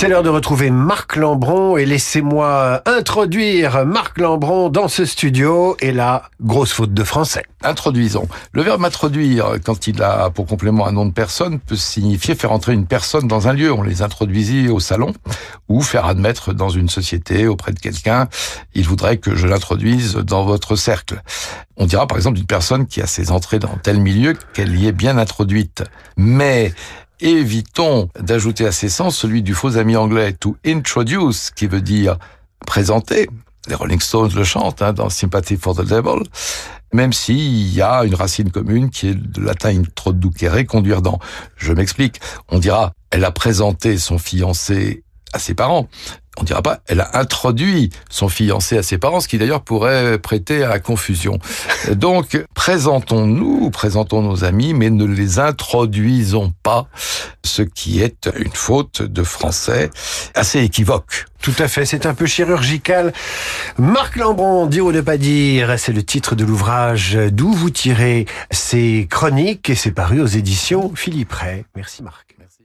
C'est l'heure de retrouver Marc Lambron et laissez-moi introduire Marc Lambron dans ce studio et la grosse faute de français. Introduisons. Le verbe introduire, quand il a pour complément un nom de personne, peut signifier faire entrer une personne dans un lieu. On les introduisit au salon ou faire admettre dans une société auprès de quelqu'un. Il voudrait que je l'introduise dans votre cercle. On dira par exemple d'une personne qui a ses entrées dans tel milieu qu'elle y est bien introduite. Mais évitons d'ajouter à ces sens celui du faux ami anglais to introduce, qui veut dire présenter. Les Rolling Stones le chantent hein, dans Sympathy for the Devil, même s'il y a une racine commune qui est de latin introducere, conduire dans. Je m'explique. On dira, elle a présenté son fiancé à ses parents on dira pas, elle a introduit son fiancé à ses parents, ce qui d'ailleurs pourrait prêter à confusion. Donc, présentons-nous, présentons nos amis, mais ne les introduisons pas, ce qui est une faute de français assez équivoque. Tout à fait, c'est un peu chirurgical. Marc Lambron, dire ou ne pas dire, c'est le titre de l'ouvrage d'où vous tirez ces chroniques et c'est paru aux éditions Philippe Ray. Merci Marc. Merci.